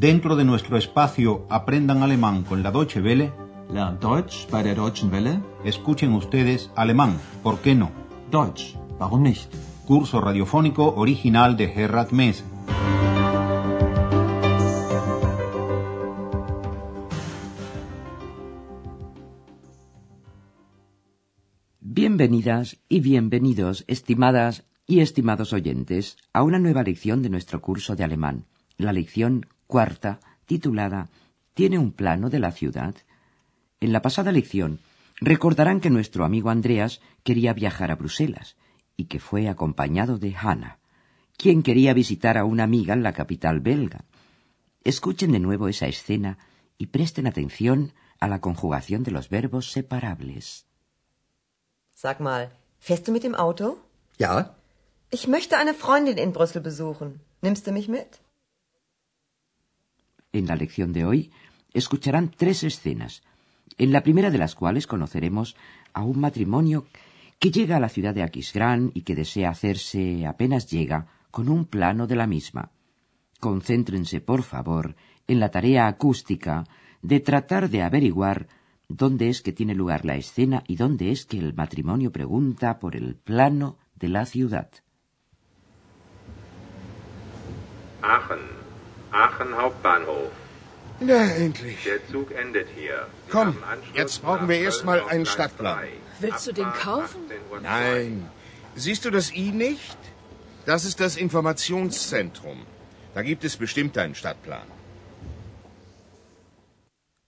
Dentro de nuestro espacio Aprendan Alemán con la Deutsche Welle, Lernt Deutsch bei der Deutschen Welle? escuchen ustedes alemán, ¿por qué no? Deutsch, warum nicht? Curso radiofónico original de Gerhard Mess. Bienvenidas y bienvenidos, estimadas y estimados oyentes, a una nueva lección de nuestro curso de alemán, la lección cuarta, titulada ¿Tiene un plano de la ciudad? En la pasada lección recordarán que nuestro amigo Andreas quería viajar a Bruselas y que fue acompañado de Hannah, quien quería visitar a una amiga en la capital belga. Escuchen de nuevo esa escena y presten atención a la conjugación de los verbos separables. Sag mal, fährst du mit dem Auto? Ja, Ich möchte eine Freundin in Brüssel besuchen. Nimmst du mich mit? En la lección de hoy escucharán tres escenas, en la primera de las cuales conoceremos a un matrimonio que llega a la ciudad de Aquisgrán y que desea hacerse, apenas llega, con un plano de la misma. Concéntrense, por favor, en la tarea acústica de tratar de averiguar dónde es que tiene lugar la escena y dónde es que el matrimonio pregunta por el plano de la ciudad. Aachen. Aachen Hauptbahnhof. na endlich. Der Zug endet hier. Sie Komm, jetzt brauchen wir erst mal Köln einen Stadtplan. 3. Willst du den kaufen? 18.02 Uhr. Nein. Siehst du das I nicht? Das ist das Informationszentrum. Da gibt es bestimmt einen Stadtplan.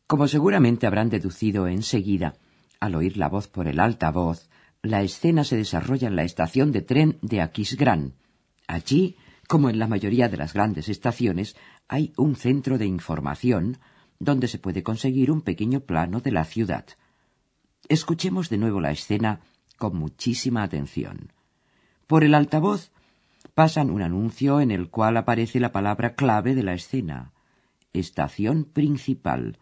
Como seguramente habrán deducido enseguida, al oír la voz por el altavoz, la escena se desarrolla en la estación de tren de Aquisgrán. Allí, como en la mayoría de las grandes estaciones, hay un centro de información donde se puede conseguir un pequeño plano de la ciudad. Escuchemos de nuevo la escena con muchísima atención. Por el altavoz pasan un anuncio en el cual aparece la palabra clave de la escena. Estación principal.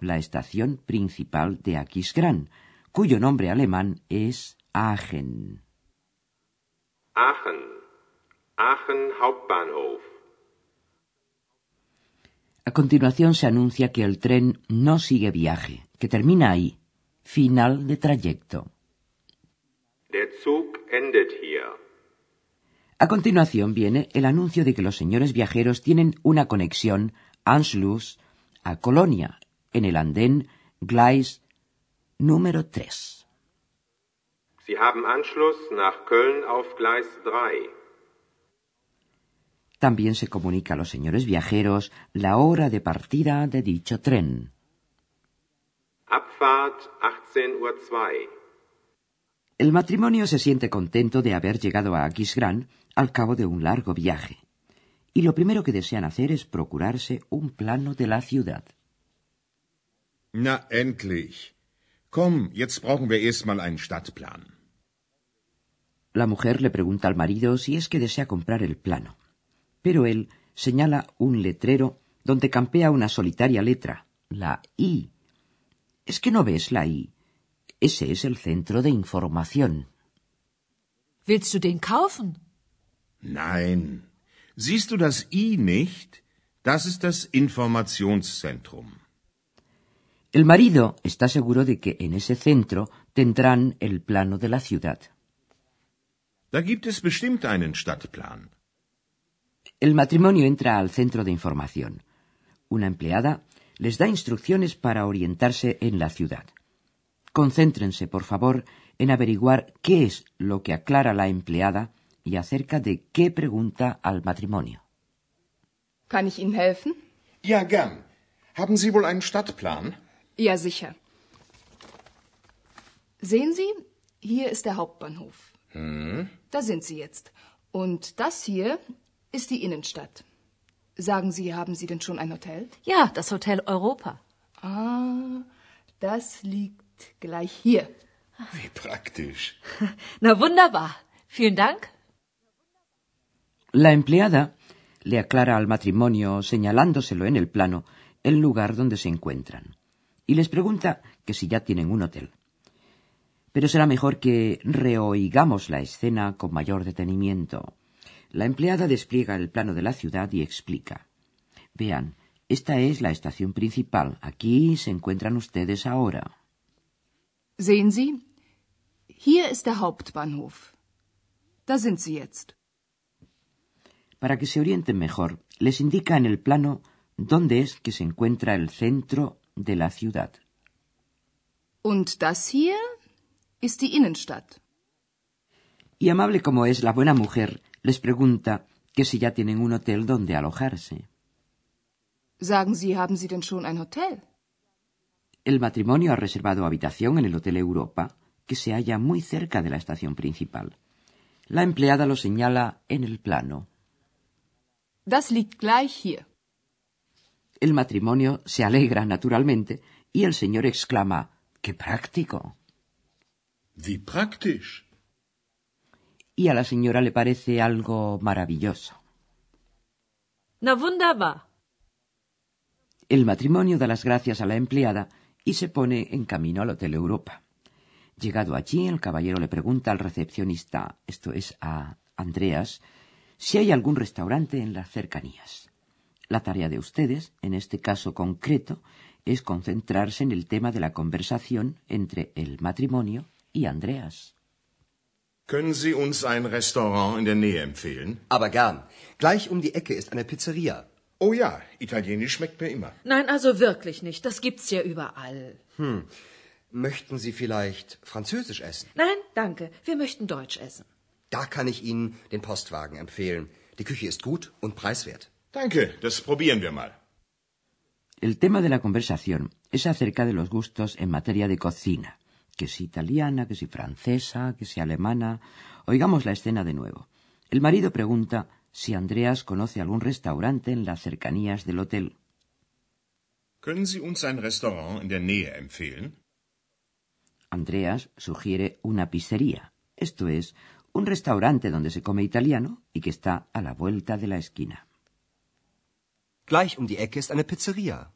La estación principal de Aquisgrán, cuyo nombre alemán es Aachen. Aachen. Aachen Hauptbahnhof. A continuación se anuncia que el tren no sigue viaje, que termina ahí. Final de trayecto. Der Zug endet hier. A continuación viene el anuncio de que los señores viajeros tienen una conexión Anschluss a Colonia en el andén Gleis número 3. Sie haben Anschluss nach Köln auf Gleis 3. También se comunica a los señores viajeros la hora de partida de dicho tren. Abfahrt 18.02 Uhr. El matrimonio se siente contento de haber llegado a Aquisgrán al cabo de un largo viaje. Y lo primero que desean hacer es procurarse un plano de la ciudad. Na endlich. Komm, jetzt brauchen wir erst mal einen Stadtplan. La mujer le pregunta al marido si es que desea comprar el plano. Pero él señala un letrero donde campea una solitaria letra, la I. ¿Es que no ves la I? Ese es el centro de información. Willst du den kaufen? Nein. Siehst du das I nicht? Das ist das Informationszentrum. El marido está seguro de que en ese centro tendrán el plano de la ciudad. Da gibt es bestimmt einen Stadtplan. El matrimonio entra al centro de información. Una empleada les da instrucciones para orientarse en la ciudad. Concéntrense, por favor, en averiguar qué es lo que aclara la empleada y acerca de qué pregunta al matrimonio. Kann ich Ihnen helfen? Ja, gern. Haben Sie wohl einen Stadtplan? Ja, sicher. Sehen Sie, hier ist der Hauptbahnhof. Da sind Sie jetzt. Und das hier ist die Innenstadt. Sagen Sie, haben Sie denn schon ein Hotel? Ja, das Hotel Europa. Ah, das liegt gleich hier. Wie praktisch. Na wunderbar. Vielen Dank. La empleada le aclara al matrimonio, señalándoselo en el plano, el lugar donde se encuentran, y les pregunta que si ya tienen un hotel. Pero será mejor que reoigamos la escena con mayor detenimiento. La empleada despliega el plano de la ciudad y explica. Vean, Esta es la estación principal. Aquí se encuentran ustedes ahora. Sehen Sie? Hier ist der Hauptbahnhof. Da sind Sie jetzt. Para que se orienten mejor, les indica en el plano dónde es que se encuentra el centro de la ciudad. Und das hier ist die Innenstadt. Y amable como es la buena mujer, les pregunta que si ya tienen un hotel donde alojarse. Sagen Sie, haben Sie denn schon ein Hotel? El matrimonio ha reservado habitación en el Hotel Europa, que se halla muy cerca de la estación principal. La empleada lo señala en el plano. Das liegt gleich hier. El matrimonio se alegra naturalmente y el señor exclama ¡Qué práctico! Wie praktisch. Y a la señora le parece algo maravilloso. Na wunderbar. El matrimonio da las gracias a la empleada y se pone en camino al Hotel Europa. Llegado allí, el caballero le pregunta al recepcionista, esto es a Andreas, si hay algún restaurante en las cercanías. La tarea de ustedes, en este caso concreto, es concentrarse en el tema de la conversación entre el matrimonio y Andreas. Können Sie uns ein Restaurant in der Nähe empfehlen? Aber gern. Gleich um die Ecke ist eine Pizzeria. Oh ja, Italienisch schmeckt mir immer. Nein, also wirklich nicht. Das gibt's ja überall. Hm. Möchten Sie vielleicht Französisch essen? Nein, danke. Wir möchten Deutsch essen. Da kann ich Ihnen den Postwagen empfehlen. Die Küche ist gut und preiswert. Danke, das probieren wir mal. El tema de la conversación es acerca de los gustos en materia de cocina, que si italiana, que si francesa, que si alemana. Oigamos la escena de nuevo. El marido pregunta si Andreas conoce algún restaurante en las cercanías del hotel. Können Sie uns ein Restaurant in der Nähe empfehlen? Andreas sugiere una pizzería, esto es, un restaurante donde se come italiano y que está a la vuelta de la esquina. Gleich um die Ecke ist eine Pizzeria.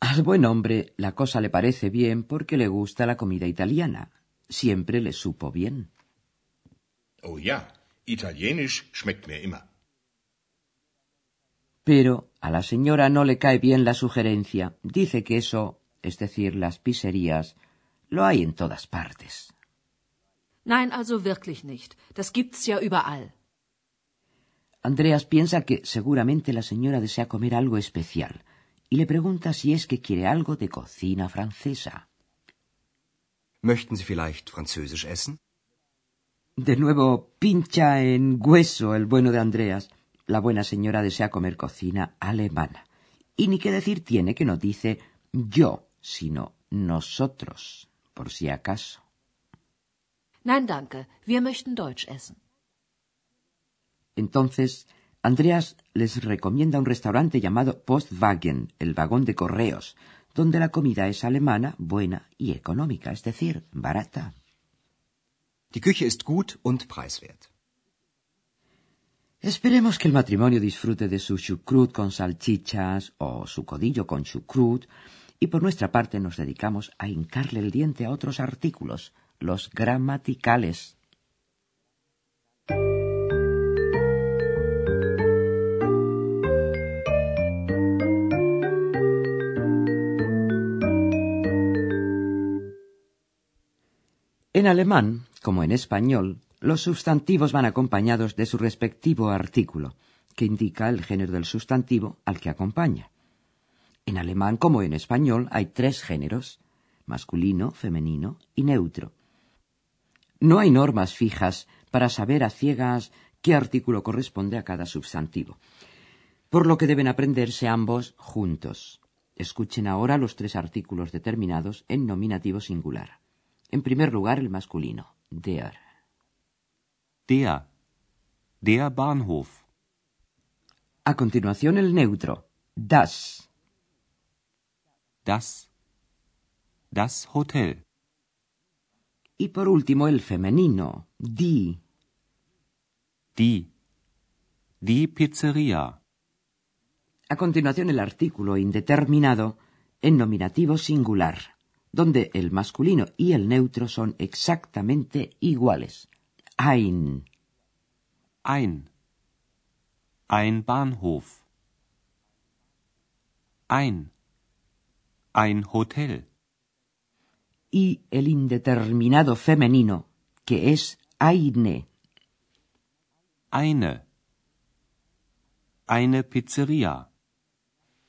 Al buen hombre la cosa le parece bien porque le gusta la comida italiana. Siempre le supo bien. Oh ja, Italienisch schmeckt mir immer. Pero a la señora no le cae bien la sugerencia. Dice que eso, es decir, las pizzerías, lo hay en todas partes. Nein, also wirklich nicht. Das gibt's ja überall. Andreas piensa que seguramente la señora desea comer algo especial y le pregunta si es que quiere algo de cocina francesa. Möchten Sie vielleicht Französisch essen? De nuevo pincha en hueso el bueno de Andreas. La buena señora desea comer cocina alemana. Y ni qué decir tiene que no dice yo, sino nosotros, por si acaso. Nein, danke. Wir möchten Deutsch essen. Entonces, Andreas les recomienda un restaurante llamado Postwagen, el vagón de correos, donde la comida es alemana, buena y económica, es decir, barata. Die Küche ist gut und preiswert. Esperemos que el matrimonio disfrute de su chucrut con salchichas o su codillo con chucrut y por nuestra parte nos dedicamos a hincarle el diente a otros artículos, los gramaticales. En alemán, como en español, los sustantivos van acompañados de su respectivo artículo, que indica el género del sustantivo al que acompaña. En alemán, como en español, hay tres géneros, masculino, femenino y neutro. No hay normas fijas para saber a ciegas qué artículo corresponde a cada sustantivo, por lo que deben aprenderse ambos juntos. Escuchen ahora los tres artículos determinados en nominativo singular. En primer lugar, el masculino, der. Der. Der Bahnhof. A continuación, el neutro, das. Das. Das Hotel. Y por último, el femenino, die. Die. Die Pizzeria. A continuación, el artículo indeterminado en nominativo singular, donde el masculino y el neutro son exactamente iguales. Ein. Ein. Ein Bahnhof. Ein. Ein Hotel. Y el indeterminado femenino, que es eine. Eine. Eine Pizzeria.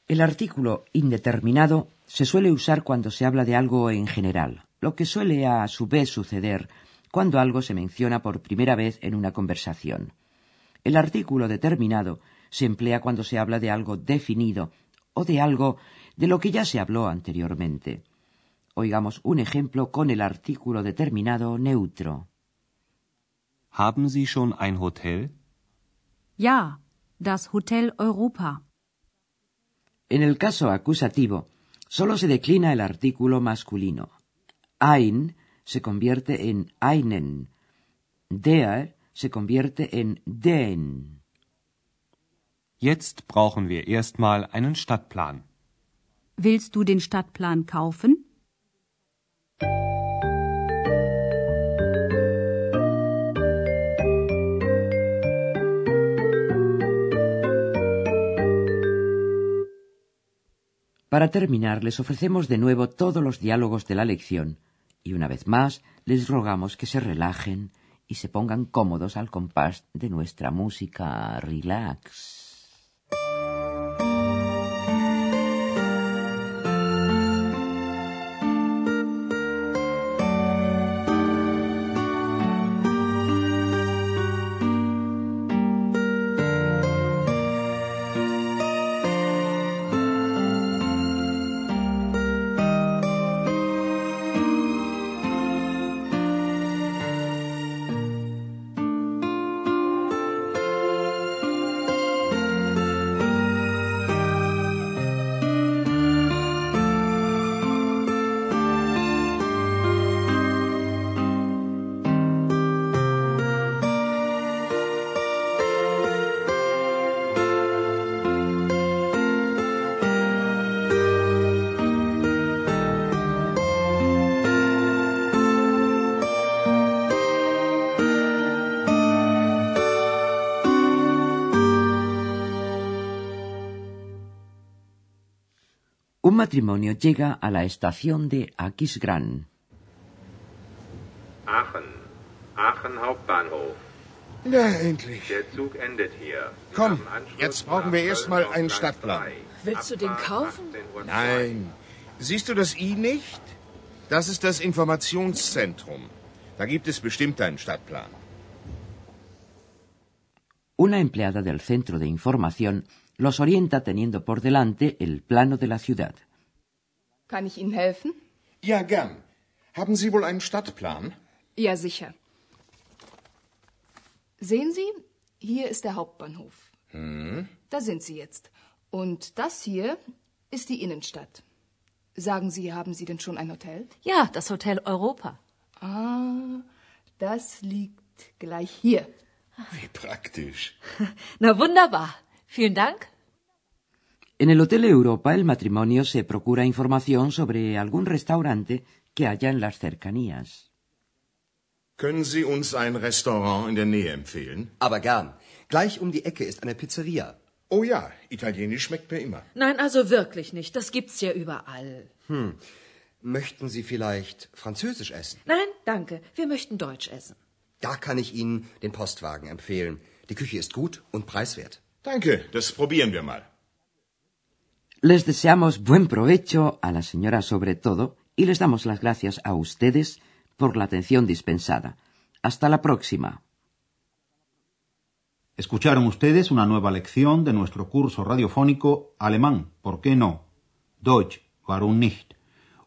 El artículo indeterminado se suele usar cuando se habla de algo en general, lo que suele a su vez suceder cuando algo se menciona por primera vez en una conversación. El artículo determinado se emplea cuando se habla de algo definido o de algo de lo que ya se habló anteriormente. Oigamos un ejemplo con el artículo determinado neutro. Haben Sie schon ein Hotel? Ja, das Hotel Europa. En el caso acusativo, solo se declina el artículo masculino. Ein se convierte en einen. Der se convierte en den. Jetzt brauchen wir erstmal einen Stadtplan. Willst du den Stadtplan kaufen? Para terminar, les ofrecemos de nuevo todos los diálogos de la lección y una vez más les rogamos que se relajen y se pongan cómodos al compás de nuestra música relax. Matrimonio llega a la estación de Aquisgrán. Aachen. Aachen Hauptbahnhof. Na, endlich. Der Zug endet hier. Komm, jetzt brauchen wir erstmal einen Stadtplan. 3. Willst du den kaufen? 18.02 Uhr. Nein. Siehst du das I nicht? Das ist das Informationszentrum. Da gibt es bestimmt einen Stadtplan. Una empleada del centro de información los orienta teniendo por delante el plano de la ciudad. Kann ich Ihnen helfen? Ja, gern. Haben Sie wohl einen Stadtplan? Ja, sicher. Sehen Sie, hier ist der Hauptbahnhof. Da sind Sie jetzt. Und das hier ist die Innenstadt. Sagen Sie, haben Sie denn schon ein Hotel? Ja, das Hotel Europa. Ah, das liegt gleich hier. Wie praktisch. Na wunderbar. Vielen Dank. En el Hotel Europa el matrimonio se procura información sobre algún restaurante que haya en las cercanías. Können Sie uns ein Restaurant in der Nähe empfehlen? Aber gern. Gleich um die Ecke ist eine Pizzeria. Oh ja, Italienisch schmeckt mir immer. Nein, also wirklich nicht. Das gibt's ja überall. Möchten Sie vielleicht Französisch essen? Nein, danke. Wir möchten Deutsch essen. Da kann ich Ihnen den Postwagen empfehlen. Die Küche ist gut und preiswert. Danke, das probieren wir mal. Les deseamos buen provecho a la señora sobre todo y les damos las gracias a ustedes por la atención dispensada. Hasta la próxima. Escucharon ustedes una nueva lección de nuestro curso radiofónico Alemán, ¿por qué no? Deutsch, warum nicht?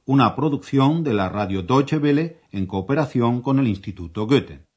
Una producción de la radio Deutsche Welle en cooperación con el Instituto Goethe.